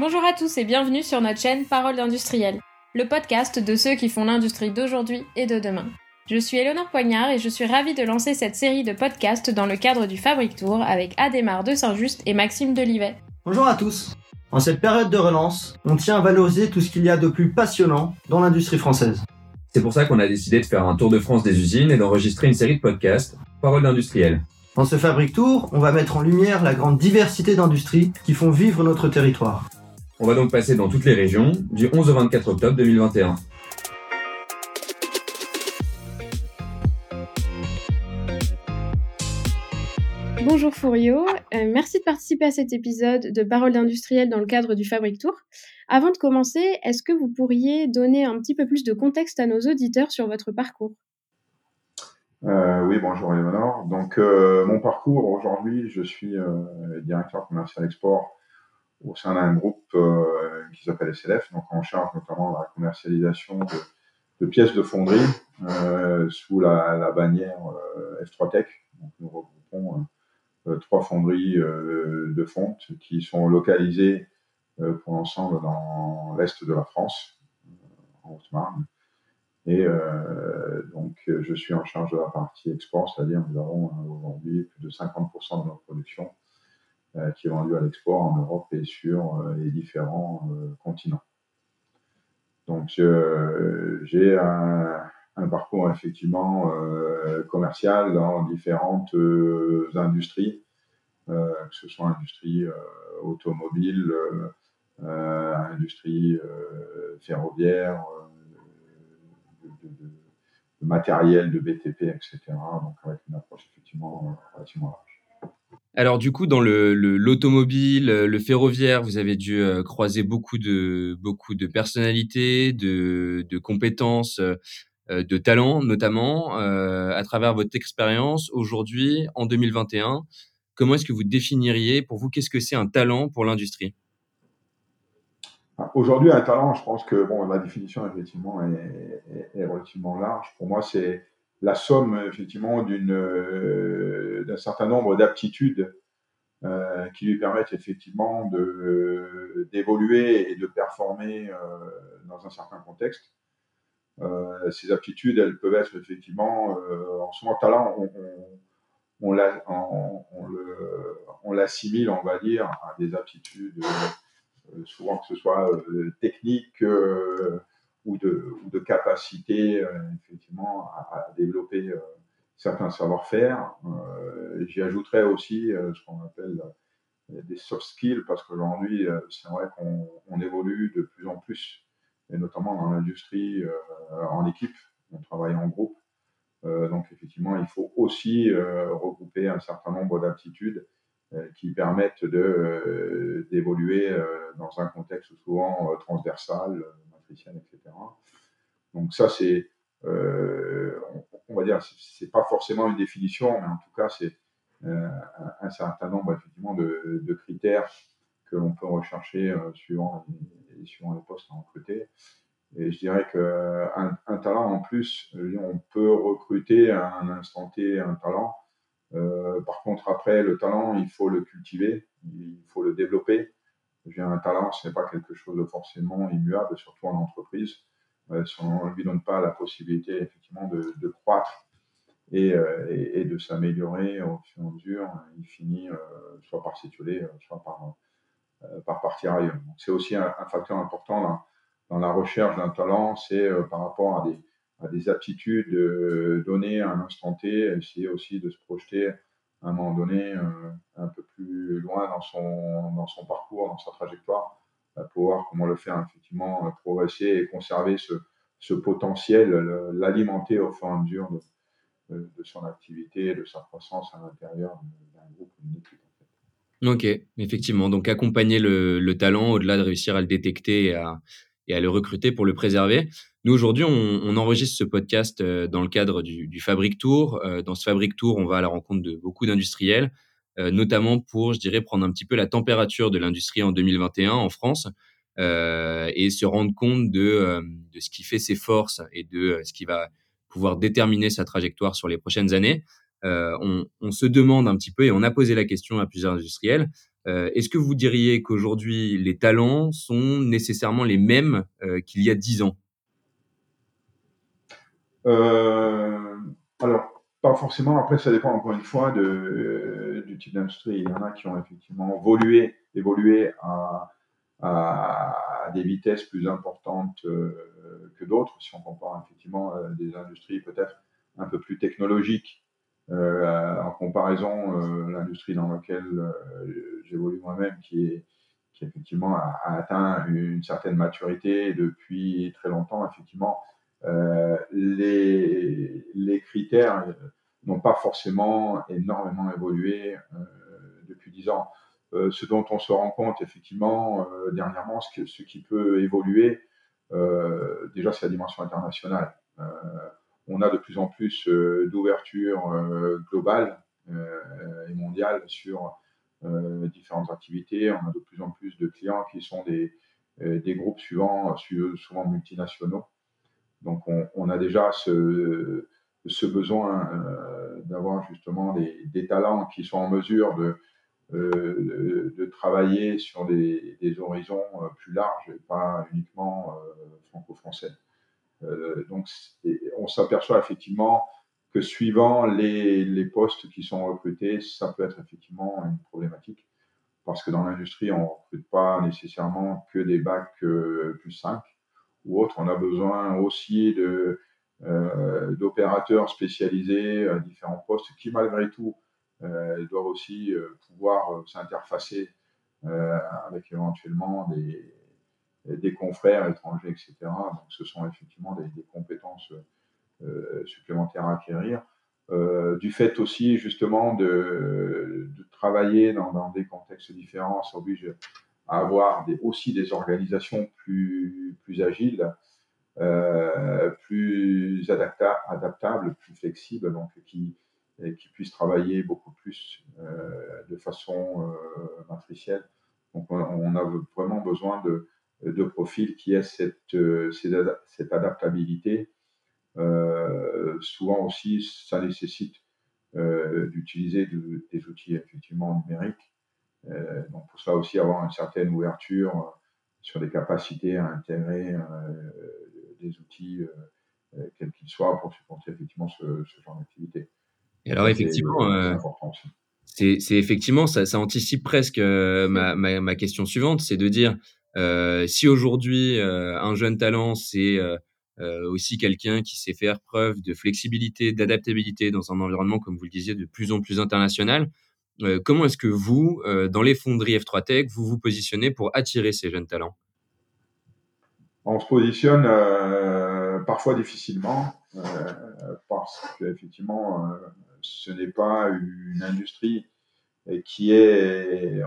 Bonjour à tous et bienvenue sur notre chaîne Parole d'industriel, le podcast de ceux qui font l'industrie d'aujourd'hui et de demain. Je suis Eleonore Poignard et je suis ravie de lancer cette série de podcasts dans le cadre du Fabric Tour avec Adémar de Saint-Just et Maxime Delivet. Bonjour à tous. En cette période de relance, on tient à valoriser tout ce qu'il y a de plus passionnant dans l'industrie française. C'est pour ça qu'on a décidé de faire un tour de France des usines et d'enregistrer une série de podcasts, Parole d'industriel. Dans ce Fabric Tour, on va mettre en lumière la grande diversité d'industries qui font vivre notre territoire. On va donc passer dans toutes les régions du 11 au 24 octobre 2021. Bonjour Fourio, euh, merci de participer à cet épisode de Parole d'industriel dans le cadre du Fabric Tour. Avant de commencer, est-ce que vous pourriez donner un petit peu plus de contexte à nos auditeurs sur votre parcours? Euh, Oui, bonjour Eleonore. Donc euh, mon parcours aujourd'hui, je suis directeur commercial export au sein d'un groupe euh, qui s'appelle SLF, donc on charge notamment la commercialisation de, de pièces de fonderie euh, sous la, la bannière euh, F3 Tech. Donc nous regroupons euh, trois fonderies euh, de fonte qui sont localisées pour l'ensemble dans l'est de la France, en Haute-Marne. Et euh, donc, je suis en charge de la partie export, c'est-à-dire nous avons aujourd'hui plus de 50% de notre production euh, qui est vendu à l'export en Europe et sur euh, les différents euh, continents. Donc j'ai un, parcours effectivement commercial dans différentes industries, que ce soit industrie automobile, industrie ferroviaire, de, matériel, de BTP, etc. Donc avec une approche effectivement relativement large. Alors du coup, dans le, l'automobile, le, ferroviaire, vous avez dû euh, croiser beaucoup de beaucoup de personnalités, de, compétences, euh, de talents notamment euh, à travers votre expérience aujourd'hui en 2021. Comment est-ce que vous définiriez pour vous qu'est-ce que c'est un talent pour l'industrie? Aujourd'hui, un talent, je pense que bon, définition effectivement est, est relativement large. Pour moi, c'est la somme effectivement d'une euh, d'un certain nombre d'aptitudes euh, qui lui permettent effectivement de d'évoluer et de performer euh, dans un certain contexte. Euh, ces aptitudes, elles peuvent être effectivement euh, en ce moment talent, on, on, on, on l'assimile, on, on, va dire, à des aptitudes euh, souvent que ce soit techniques ou de, ou de capacité euh, effectivement à, à développer euh, certains savoir-faire. Euh, j'y ajouterais aussi ce qu'on appelle des soft skills parce qu'aujourd'hui, c'est vrai qu'on on évolue de plus en plus, et notamment dans l'industrie en équipe, on travaille en groupe. donc effectivement, il faut aussi regrouper un certain nombre d'aptitudes qui permettent d'évoluer dans un contexte souvent transversal, etc. Donc ça, c'est, euh, on, va dire, c'est pas forcément une définition, mais en tout cas, c'est euh, un, certain nombre effectivement de, critères que l'on peut rechercher euh, suivant, les, suivant les postes à recruter. Et je dirais qu'un un talent en plus, on peut recruter à un instant T un talent. Par contre, après, le talent, il faut le cultiver, il faut le développer j'ai un talent, ce n'est pas quelque chose de forcément immuable, surtout en entreprise. Euh, si on ne lui donne pas la possibilité effectivement de, de croître et, euh, et, de s'améliorer au fur et à mesure, il finit euh, soit par s'étioler, soit par, par partir ailleurs. C'est aussi un, un, facteur important dans, dans la recherche d'un talent, c'est par rapport à des, à des aptitudes données à un instant T, essayer aussi de se projeter à un moment donné euh, un peu plus loin dans son, dans son parcours, dans sa trajectoire, pour voir comment le faire effectivement euh, progresser et conserver ce, ce potentiel, l'alimenter au fur et à mesure de, de, son activité, de sa croissance à l'intérieur d'un groupe ou d'une équipe. Ok, effectivement. Donc accompagner le, le talent au-delà de réussir à le détecter et à, et à le recruter pour le préserver. Nous, aujourd'hui, on, enregistre ce podcast euh, dans le cadre du, du Fabric Tour. Euh, dans ce Fabric Tour, on va à la rencontre de beaucoup d'industriels, euh, notamment pour, je dirais, prendre un petit peu la température de l'industrie en 2021 en France et se rendre compte de, ce qui fait ses forces et de ce qui va pouvoir déterminer sa trajectoire sur les prochaines années. On, se demande un petit peu, et on a posé la question à plusieurs industriels, Est-ce que vous diriez qu'aujourd'hui, les talents sont nécessairement les mêmes qu'il y a dix ans? Alors, pas forcément. Après, ça dépend encore une fois du type d'industrie. Il y en a qui ont effectivement évolué, évolué à, des vitesses plus importantes euh, que d'autres. Si on compare effectivement euh, des industries peut-être un peu plus technologiques euh, en comparaison l'industrie dans laquelle j'évolue moi-même, qui est qui effectivement a, atteint une certaine maturité depuis très longtemps. Effectivement, euh, les, critères n'ont pas forcément énormément évolué euh, depuis dix ans. Euh, ce dont on se rend compte effectivement dernièrement, ce, ce, qui peut évoluer, déjà c'est la dimension internationale. On a de plus en plus d'ouverture globale et mondiale sur différentes activités. On a de plus en plus de clients qui sont des, groupes suivants, souvent multinationaux. Donc on, a déjà ce, besoin euh, d'avoir justement des, talents qui sont en mesure de, euh, travailler sur des, horizons euh, plus larges et pas uniquement franco-français. Donc on s'aperçoit effectivement que suivant les, postes qui sont recrutés, ça peut être effectivement une problématique. Parce que dans l'industrie, on ne recrute pas nécessairement que des bacs plus 5 ou autres. On a besoin aussi euh, d'opérateurs spécialisés à différents postes qui, malgré tout, euh, doivent aussi euh, pouvoir s'interfacer avec éventuellement des, des confrères étrangers, etc. Donc, ce sont effectivement des, compétences supplémentaires à acquérir. Euh, du fait aussi justement de, travailler dans, des contextes différents, ça oblige à avoir aussi des organisations plus, plus agiles, euh, plus adaptables, plus flexibles, donc qui, qui puissent travailler beaucoup plus euh, de façon euh, matricielle. Donc on, a vraiment besoin de, de profils qui aient cette, cette, cette adaptabilité. souvent aussi, ça nécessite d'utiliser des outils effectivement numériques euh, donc pour ça aussi avoir une certaine ouverture euh, sur les capacités à intégrer euh, des outils, quels qu'ils soient, pour supporter effectivement ce, genre d'activité. Et alors effectivement, c'est c'est effectivement ça, ça, anticipe presque ma, ma, ma, question suivante, c'est de dire euh, si aujourd'hui un jeune talent c'est euh, aussi quelqu'un qui sait faire preuve de flexibilité, d'adaptabilité dans un environnement comme vous le disiez de plus en plus international, euh, comment est-ce que vous, euh, dans les fonderies F3 Tech, vous vous positionnez pour attirer ces jeunes talents? On se positionne euh, parfois difficilement parce qu'effectivement, ce n'est pas une industrie qui est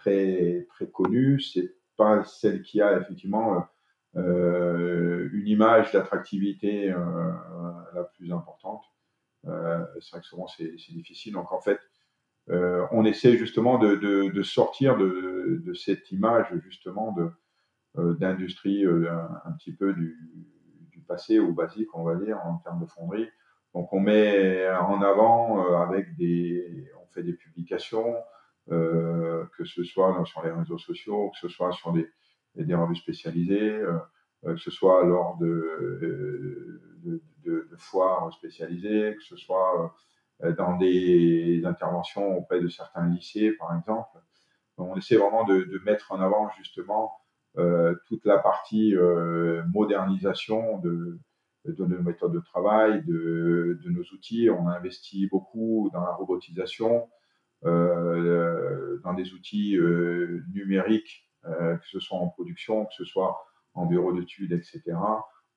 très, très connue. C'est pas celle qui a effectivement une image d'attractivité la plus importante. c'est vrai que souvent c'est difficile. Donc en fait, euh, on essaie justement de, sortir de, cette image justement de euh, d'industrie euh, un, petit peu du, du, passé ou basique, on va dire, en termes de fonderie. Donc on met en avant avec des, on fait des publications, que ce soit sur les réseaux sociaux, que ce soit sur des, des revues spécialisées, que ce soit lors de, foires spécialisées, que ce soit euh, dans des interventions auprès de certains lycées, par exemple. On essaie vraiment de, mettre en avant justement euh, toute la partie euh, modernisation de, nos méthodes de travail, de, nos outils. On a investi beaucoup dans la robotisation, euh, dans des outils euh, numériques, euh, que ce soit en production, que ce soit en bureau d'études, etc.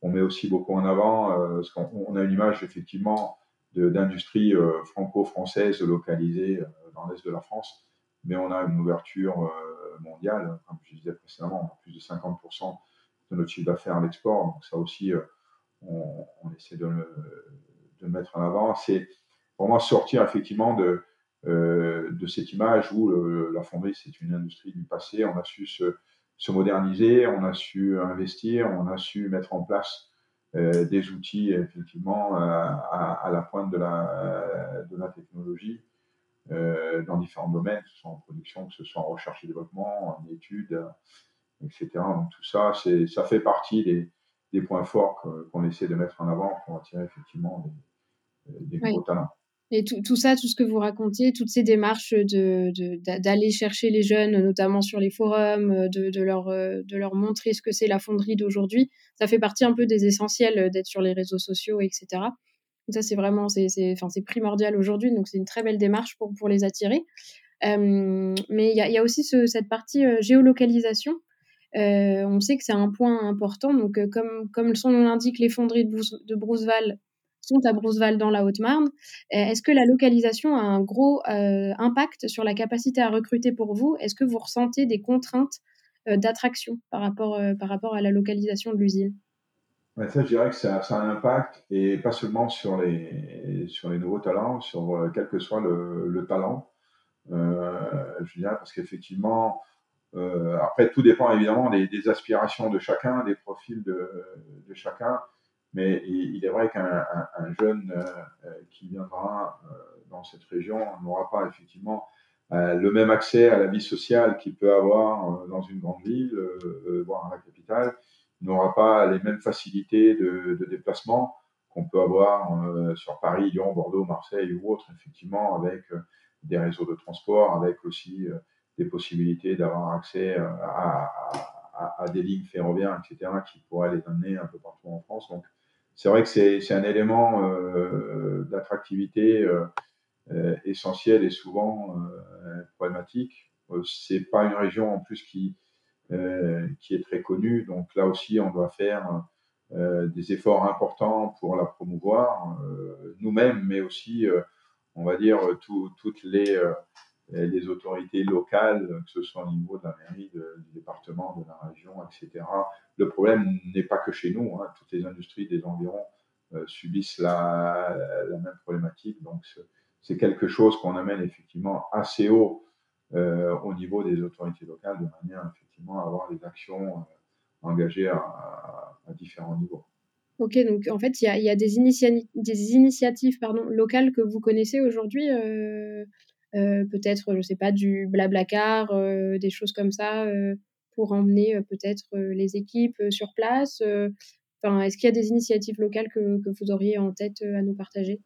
On met aussi beaucoup en avant, parce qu'on a une image effectivement d'industrie euh, franco-française localisée euh, dans l'est de la France, mais on a une ouverture euh, mondiale, comme je disais précédemment, on a plus de 50% de notre chiffre d'affaires à l'export, donc ça aussi, on, on, essaie de le, de mettre en avant. C'est vraiment sortir effectivement de, euh, de cette image où le, la fonderie, c'est une industrie du passé. On a su se, se, moderniser, on a su investir, on a su mettre en place euh, des outils effectivement euh, à, à, la pointe de la, de la technologie dans différents domaines, que ce soit en production, que ce soit en recherche et développement, en études, etc. Donc tout ça, ça fait partie des, des points forts qu'on essaie de mettre en avant pour attirer effectivement des, des nouveaux talents. Et tout, tout, ça, tout ce que vous racontiez, toutes ces démarches d'aller de, chercher les jeunes, notamment sur les forums, de, de leur, de leur montrer ce que c'est la fonderie d'aujourd'hui, ça fait partie un peu des essentiels d'être sur les réseaux sociaux, etc. ça, c'est vraiment c'est, enfin, primordial aujourd'hui, donc c'est une très belle démarche pour, pour les attirer. Euh, mais il y a, y a, aussi ce, cette partie géolocalisation. Euh, on sait que c'est un point important. Donc, comme, comme son nom l'indique, les fonderies de, de Broussval sont à Broussval dans la Haute-Marne. Euh, est-ce que la localisation a un gros euh, impact sur la capacité à recruter pour vous? Est-ce que vous ressentez des contraintes euh, d'attraction par rapport, par rapport à la localisation de l'usine? Ça, je dirais que ça, a un impact, et pas seulement sur les, sur les nouveaux talents, sur quel que soit le, talent. je dirais parce qu'effectivement, après, tout dépend évidemment des, aspirations de chacun, des profils de chacun. Mais il est vrai qu'un jeune euh, euh, qui viendra euh, dans cette région n'aura pas effectivement le même accès à la vie sociale qu'il peut avoir dans une grande ville, voire à la capitale. N'aura pas les mêmes facilités de, déplacement qu'on peut avoir sur Paris, Lyon, Bordeaux, Marseille ou autres, effectivement, avec des réseaux de transport, avec aussi des possibilités d'avoir accès à, à, à, des lignes ferroviaires, etc., qui pourraient les amener un peu partout en France. Donc, c'est vrai que c'est un élément euh, d'attractivité euh, euh, essentiel et souvent problématique. c'est pas une région en plus qui qui est très connue, donc là aussi on doit faire des efforts importants pour la promouvoir nous-mêmes, mais aussi on va dire toutes les les autorités locales, que ce soit au niveau de la mairie, du département, de la région, etc. Le problème n'est pas que chez nous, hein. toutes les industries des environs euh, subissent la, même problématique. Donc c'est quelque chose qu'on amène effectivement assez haut euh, au niveau des autorités locales de manière effectivement à avoir des actions euh, engagées à, différents niveaux. Ok, donc en fait, il y a, des, initiatives locales que vous connaissez aujourd'hui euh, peut-être, je sais pas, du blablacar, euh, des choses comme ça, euh, pour emmener peut-être les équipes sur place. Enfin, est-ce qu'il y a des initiatives locales que, vous auriez en tête à nous partager?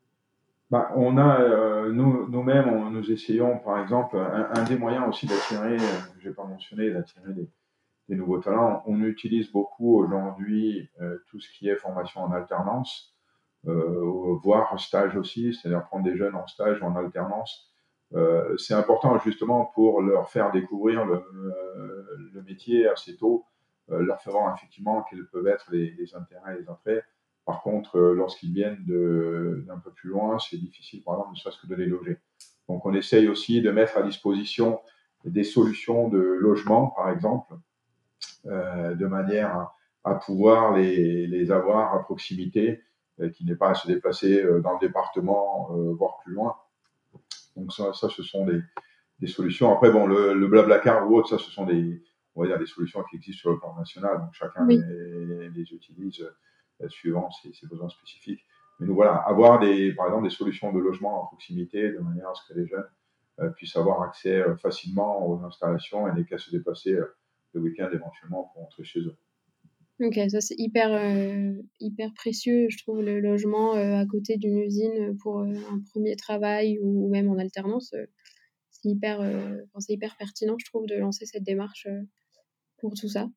Bah, on a, nous, nous-mêmes, nous essayons, par exemple, un, des moyens aussi d'attirer, je n'ai pas mentionné, d'attirer des, nouveaux talents. On utilise beaucoup aujourd'hui tout ce qui est formation en alternance, voire stage aussi, c'est-à-dire prendre des jeunes en stage ou en alternance euh, c'est important justement pour leur faire découvrir le, euh, métier assez tôt, euh, leur faisant effectivement quels peuvent être les, intérêts et les entrées. Par contre, lorsqu'ils viennent d'un peu plus loin, c'est difficile, par exemple, ne serait-ce que de les loger. Donc, on essaye aussi de mettre à disposition des solutions de logement, par exemple, de manière à, pouvoir les, les, avoir à proximité, qui n'est pas à se déplacer dans le département, voire plus loin. Donc ça, ça ce sont des, des, solutions. Après, bon, le, le Blablacar ou autre, ça, ce sont des, on va dire, des solutions qui existent sur le plan national. Donc chacun les, les, utilise euh, suivant ses, ses, besoins spécifiques. Mais nous, voilà, avoir des, par exemple, des solutions de logement en proximité, de manière à ce que les jeunes euh, puissent avoir accès euh, facilement aux installations et n'aient qu'à se déplacer le week-end éventuellement pour rentrer chez eux. Ok, ça c'est hyper, euh, hyper précieux, je trouve, le logement euh, à côté d'une usine pour euh, un premier travail ou, même en alternance. c'est hyper, hyper pertinent, je trouve, de lancer cette démarche pour tout ça.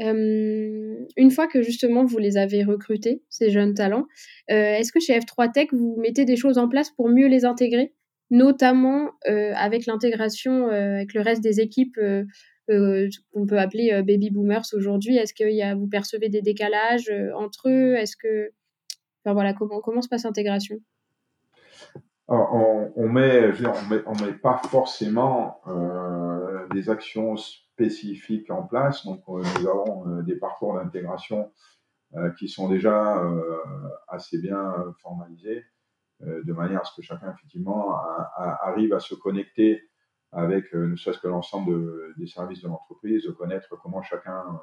une fois que justement vous les avez recrutés, ces jeunes talents, est-ce que chez F3 Tech, vous mettez des choses en place pour mieux les intégrer, notamment avec l'intégration avec le reste des équipes qu'on peut appeler euh, baby boomers aujourd'hui. Est-ce que y a, vous percevez des décalages euh, entre eux? Est-ce que, enfin voilà, comment se passe l'intégration? On, on, met, on met, on met pas forcément euh, des actions spécifiques en place. Donc, nous avons des parcours d'intégration qui sont déjà assez bien formalisés, de manière à ce que chacun effectivement arrive à se connecter avec euh, ne serait-ce que l'ensemble des services de l'entreprise, de connaître comment chacun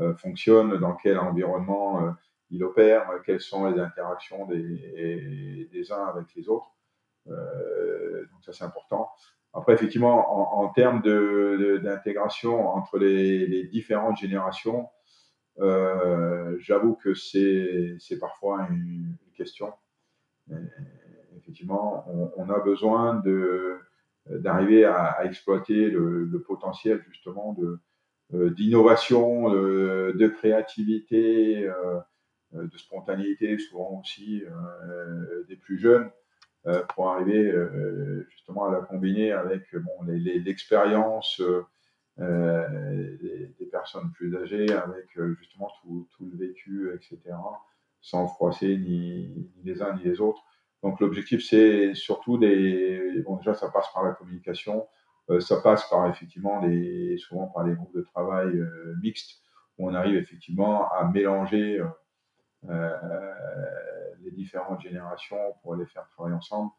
euh, fonctionne, dans quel environnement euh, il opère, quelles sont les interactions des, des uns avec les autres. donc ça c'est important. Après, effectivement, en, termes d'intégration entre les, différentes générations, j'avoue que c'est parfois une, question. effectivement, on, a besoin d'arriver à, exploiter le, potentiel justement de d'innovation, de, créativité, de spontanéité, souvent aussi des plus jeunes. Euh, pour arriver euh, justement à la combiner avec bon, l'expérience euh, des, personnes plus âgées, avec justement tout, tout, le vécu, etc., sans froisser ni, les uns ni les autres. Donc l'objectif, c'est surtout des... Bon, déjà, ça passe par la communication, ça passe par effectivement souvent par les groupes de travail mixtes, où on arrive effectivement à mélanger les différentes générations pour les faire travailler ensemble.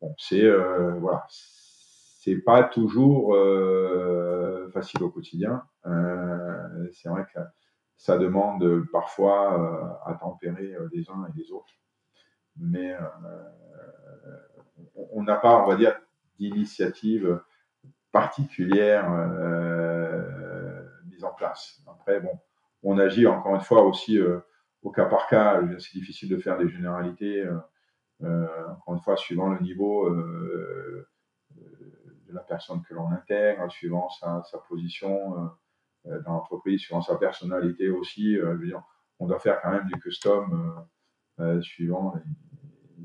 Bon, c'est euh, voilà, c'est pas toujours euh, facile au quotidien. Euh, c'est vrai que ça demande parfois à tempérer les uns et les autres, mais on n'a pas, on va dire, d'initiative particulière mise en place. Après, bon, on agit encore une fois aussi au cas par cas, c'est difficile de faire des généralités. Euh, euh, encore une fois, suivant le niveau euh, de la personne que l'on intègre, suivant sa, position dans l'entreprise, suivant sa personnalité aussi. on doit faire quand même du custom suivant,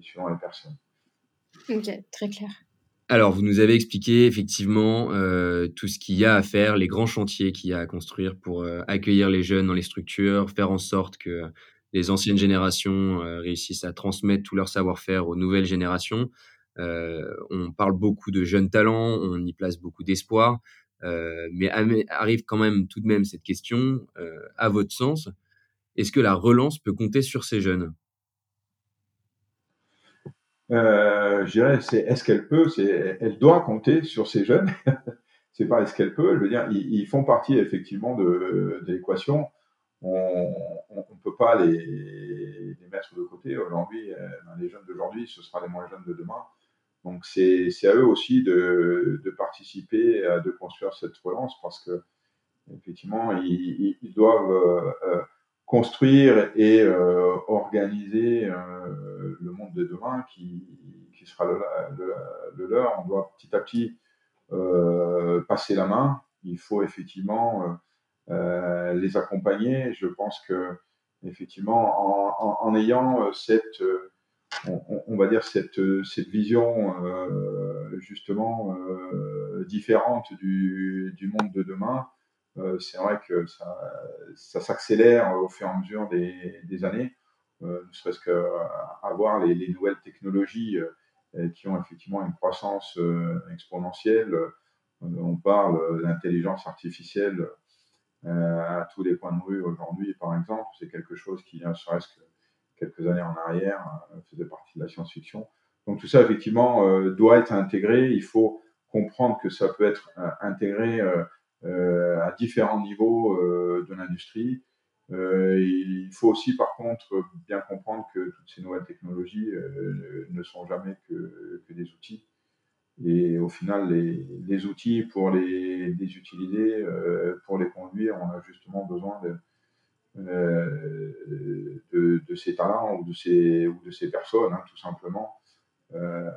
suivant les personnes. Ok, très clair. Alors, vous nous avez expliqué effectivement tout ce qu'il y a à faire, les grands chantiers qu'il y a à construire pour accueillir les jeunes dans les structures, faire en sorte que les anciennes générations euh, réussissent à transmettre tout leur savoir-faire aux nouvelles générations. Euh, on parle beaucoup de jeunes talents, on y place beaucoup d'espoir, euh, mais arrive quand même tout de même cette question, à votre sens, est-ce que la relance peut compter sur ces jeunes? Je dirais, c'est est-ce qu'elle peut, c'est elle doit compter sur ces jeunes. c'est pas est-ce qu'elle peut. Je veux dire, ils, font partie effectivement de, de l'équation on ne peut pas les, les, mettre de côté. Aujourd'hui, euh, ben, les jeunes d'aujourd'hui, ce sera les moins jeunes de demain. Donc c'est à eux aussi de, de, participer, de construire cette relance parce que effectivement, ils, ils doivent euh, euh, construire et organiser le monde de demain qui, qui sera le, le, leur. On doit petit à petit passer la main. Il faut effectivement euh, les accompagner. Je pense que effectivement, en, ayant euh, cette, euh, on, va dire cette, cette vision justement différente du, du, monde de demain, c'est vrai que ça, s'accélère au fur et à mesure des, années, ne serait-ce qu'avoir les, les nouvelles technologies qui ont effectivement une croissance exponentielle. On parle d'intelligence artificielle euh, à tous les points de rue aujourd'hui, par exemple. C'est quelque chose qui, ne serait-ce que quelques années en arrière, euh, faisait partie de la science-fiction. Donc tout ça, effectivement, euh, doit être intégré. Il faut comprendre que ça peut être intégré à différents niveaux de l'industrie. il faut aussi, par contre, bien comprendre que toutes ces nouvelles technologies ne sont jamais que, des outils. Et au final, les, outils pour les, utiliser, euh, pour les conduire, on a justement besoin de, euh, ces talents ou de ces, personnes, hein, tout simplement. Euh,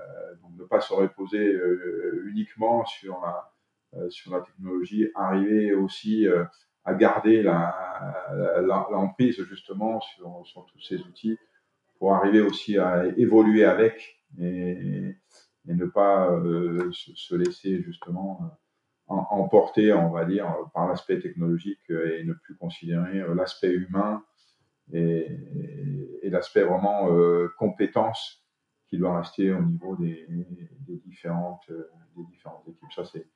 donc ne pas se reposer euh, uniquement sur la, euh, sur la technologie, arriver aussi à garder l'emprise justement sur, tous ces outils pour arriver aussi à évoluer avec et, ne pas euh, se, laisser justement euh, emporter, on va dire, par l'aspect technologique euh, et ne plus considérer l'aspect humain et, l'aspect vraiment compétence qui doit rester au niveau des, différentes, des différentes équipes. Ça, c'est,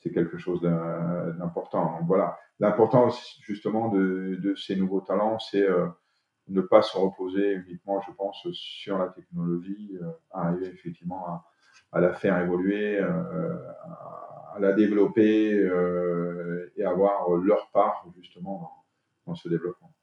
c'est quelque chose d'important. Voilà, l'importance justement de, ces nouveaux talents, c'est ne pas se reposer uniquement, je pense, sur la technologie, arriver effectivement à, la faire évoluer, euh, à, la développer euh, et avoir leur part justement dans, ce développement.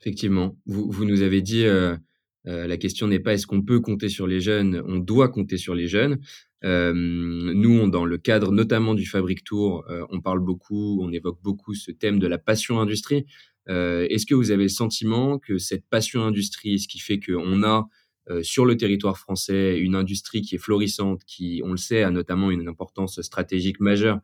Effectivement, vous, nous avez dit euh, la question n'est pas est-ce qu'on peut compter sur les jeunes, on doit compter sur les jeunes. Nous, dans le cadre notamment du Fabric Tour, on parle beaucoup, on évoque beaucoup ce thème de la passion industrie. Est-ce que vous avez le sentiment que cette passion industrie, ce qui fait qu'on a sur le territoire français une industrie qui est florissante, qui, on le sait, a notamment une importance stratégique majeure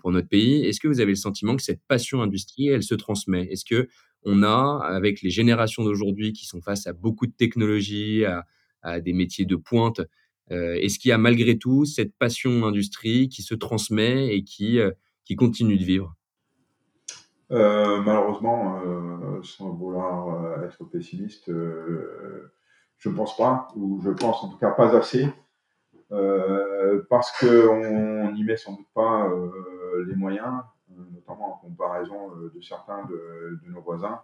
pour notre pays. Est-ce que vous avez le sentiment que cette passion industrie, elle se transmet? Est-ce que on a, avec les générations d'aujourd'hui qui sont face à beaucoup de technologies, à, des métiers de pointe, est-ce qu'il y a malgré tout cette passion industrie qui se transmet et qui, qui continue de vivre euh, malheureusement, euh, sans vouloir être pessimiste, je ne pense pas, ou je pense en tout cas pas assez, parce qu'on n'y met sans doute pas les moyens, notamment en comparaison de certains de, nos voisins.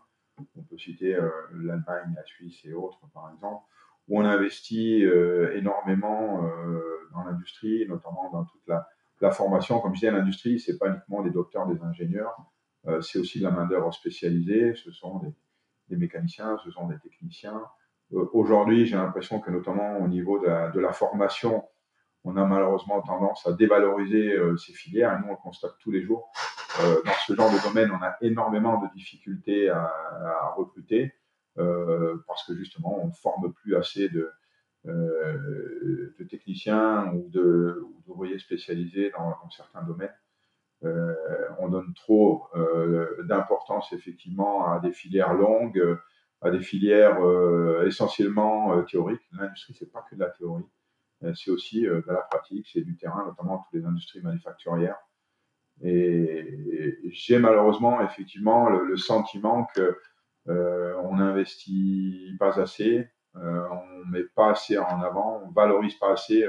On peut citer l'Allemagne, la Suisse et autres, par exemple, où on investit énormément dans l'industrie, notamment dans toute la, la formation. Comme je disais, l'industrie, c'est pas uniquement des docteurs, des ingénieurs, c'est aussi de la main-d'œuvre spécialisée, ce sont des, des, mécaniciens, ce sont des techniciens. Aujourd'hui, j'ai l'impression que notamment au niveau de la, de la formation, on a malheureusement tendance à dévaloriser euh, ces filières et nous on le constate tous les jours. Euh, dans ce genre de domaine, on a énormément de difficultés à, à recruter euh, parce que justement on ne forme plus assez de, euh, techniciens ou d'ouvriers spécialisés dans, certains domaines. Euh, on donne trop euh, d'importance effectivement à des filières longues, à des filières essentiellement théoriques. L'industrie, c'est pas que de la théorie euh, c'est aussi euh, de la pratique, c'est du terrain, notamment toutes les industries manufacturières. Et, j'ai malheureusement effectivement le, sentiment que euh, on n'investit pas assez, euh, on met pas assez en avant, on valorise pas assez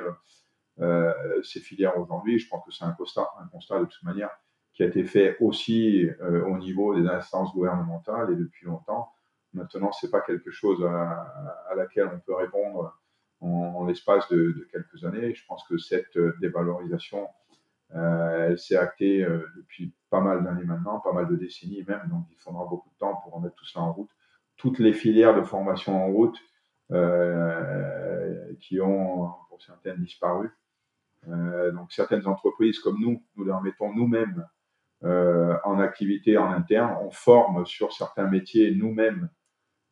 euh, ces filières aujourd'hui. Je pense que c'est un constat, un constat de toute manière qui a été fait aussi au niveau des instances gouvernementales et depuis longtemps. Maintenant, c'est pas quelque chose à, laquelle on peut répondre en, l'espace de, quelques années. Je pense que cette euh, dévalorisation, euh, elle s'est actée euh, depuis pas mal d'années maintenant, pas mal de décennies même, donc il faudra beaucoup de temps pour remettre tout ça en route. Toutes les filières de formation en route euh, qui ont, pour certaines, disparu. Euh, donc certaines entreprises comme nous, nous les remettons nous-mêmes euh, en activité en interne. On forme sur certains métiers nous-mêmes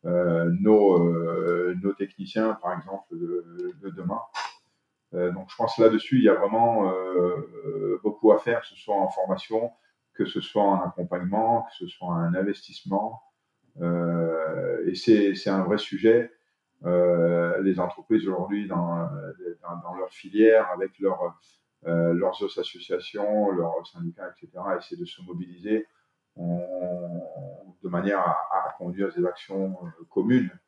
euh, nos, nos techniciens, par exemple, de demain. Euh, donc, je pense là-dessus, il y a vraiment beaucoup à faire, que ce soit en formation, que ce soit en accompagnement, que ce soit un investissement. et c'est un vrai sujet. Euh, les entreprises aujourd'hui dans, dans, dans, leur filière, avec leur, euh, leurs associations, leurs syndicats, etc., essaient de se mobiliser de manière à, conduire des actions euh, communes euh,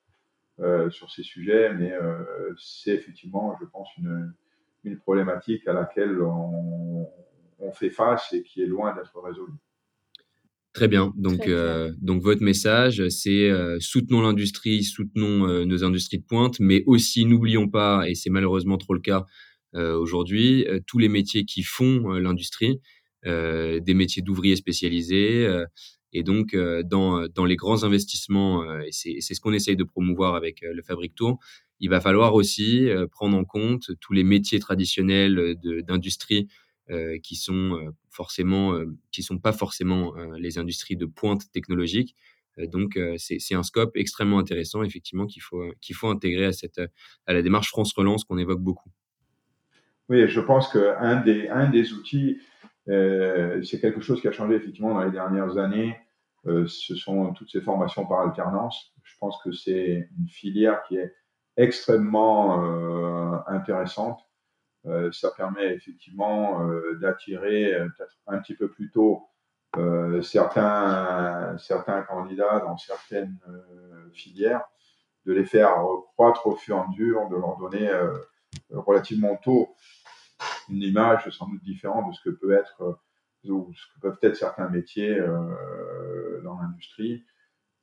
sur ces sujets, mais euh, c'est effectivement, je pense, une, une, problématique à laquelle on, on, fait face et qui est loin d'être résolue. Très bien. Donc, euh, donc votre message, c'est euh, soutenons l'industrie, soutenons euh, nos industries de pointe, mais aussi n'oublions pas, et c'est malheureusement trop le cas aujourd'hui, tous les métiers qui font l'industrie euh, des métiers d'ouvriers spécialisés. Euh, et donc, euh, dans, dans les grands investissements, et c'est ce qu'on essaye de promouvoir avec le Fabric Tour, il va falloir aussi prendre en compte tous les métiers traditionnels d'industrie euh, qui sont forcément, euh, qui sont pas forcément les industries de pointe technologique. donc c'est un scope extrêmement intéressant, effectivement, qu'il faut qu'il faut intégrer à cette à la démarche France Relance qu'on évoque beaucoup. Oui, je pense qu'un des un des outils euh, c'est quelque chose qui a changé effectivement dans les dernières années. Euh, ce sont toutes ces formations par alternance. Je pense que c'est une filière qui est extrêmement euh, intéressante. Euh, ça permet effectivement euh, d'attirer peut-être un petit peu plus tôt certains candidats dans certaines filières, de les faire croître au fur et à mesure, de leur donner relativement tôt une image sans doute différente de ce que euh, peuvent être certains métiers euh, dans l'industrie.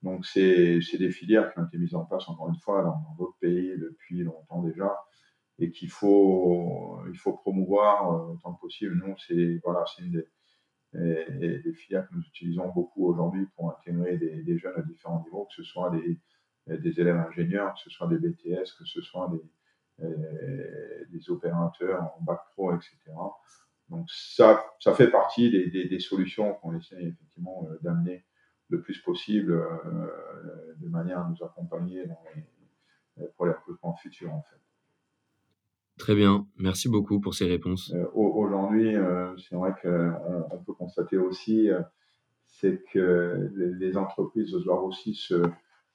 Donc, c'est des filières qui ont été mises en place, encore une fois, dans d'autres pays depuis longtemps déjà, et qu'il faut, promouvoir euh, autant que possible. Nous, c'est voilà, des, filières que nous utilisons beaucoup aujourd'hui pour intégrer des, des, jeunes à différents niveaux, que ce soit des, des élèves ingénieurs, que ce soit des BTS, que ce soit des, des opérateurs en bac pro, etc. Donc ça, ça fait partie des, des, des solutions qu'on essaie effectivement d'amener le plus possible de manière à nous accompagner dans les, pour les recrutements futurs en fait. Très bien, merci beaucoup pour ces réponses. Euh, aujourd'hui, euh, c'est vrai qu'on on peut constater aussi, euh, c'est que les, entreprises doivent aussi se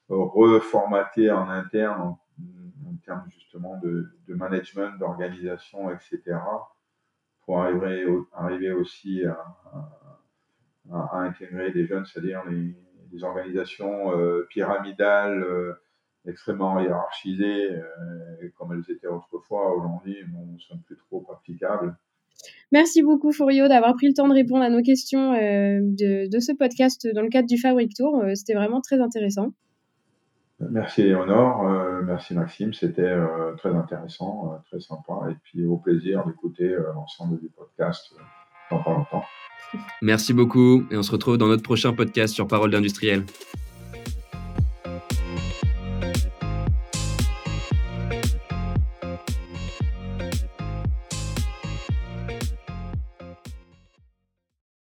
reformater en interne en, termes justement de, management, d'organisation, etc., pour arriver, aussi à, intégrer des jeunes, c'est-à-dire les, organisations pyramidales extrêmement hiérarchisées, euh, comme elles étaient autrefois, aujourd'hui, ne sont plus trop applicables. Merci beaucoup, Furio, d'avoir pris le temps de répondre à nos questions euh, de, ce podcast dans le cadre du Fabric Tour. Euh, c'était vraiment très intéressant. Merci, Léonore. merci, Maxime. C'était très intéressant, très sympa. Et puis, au plaisir d'écouter l'ensemble du podcast dans pas longtemps. Merci beaucoup. Et on se retrouve dans notre prochain podcast sur Parole d'industriel.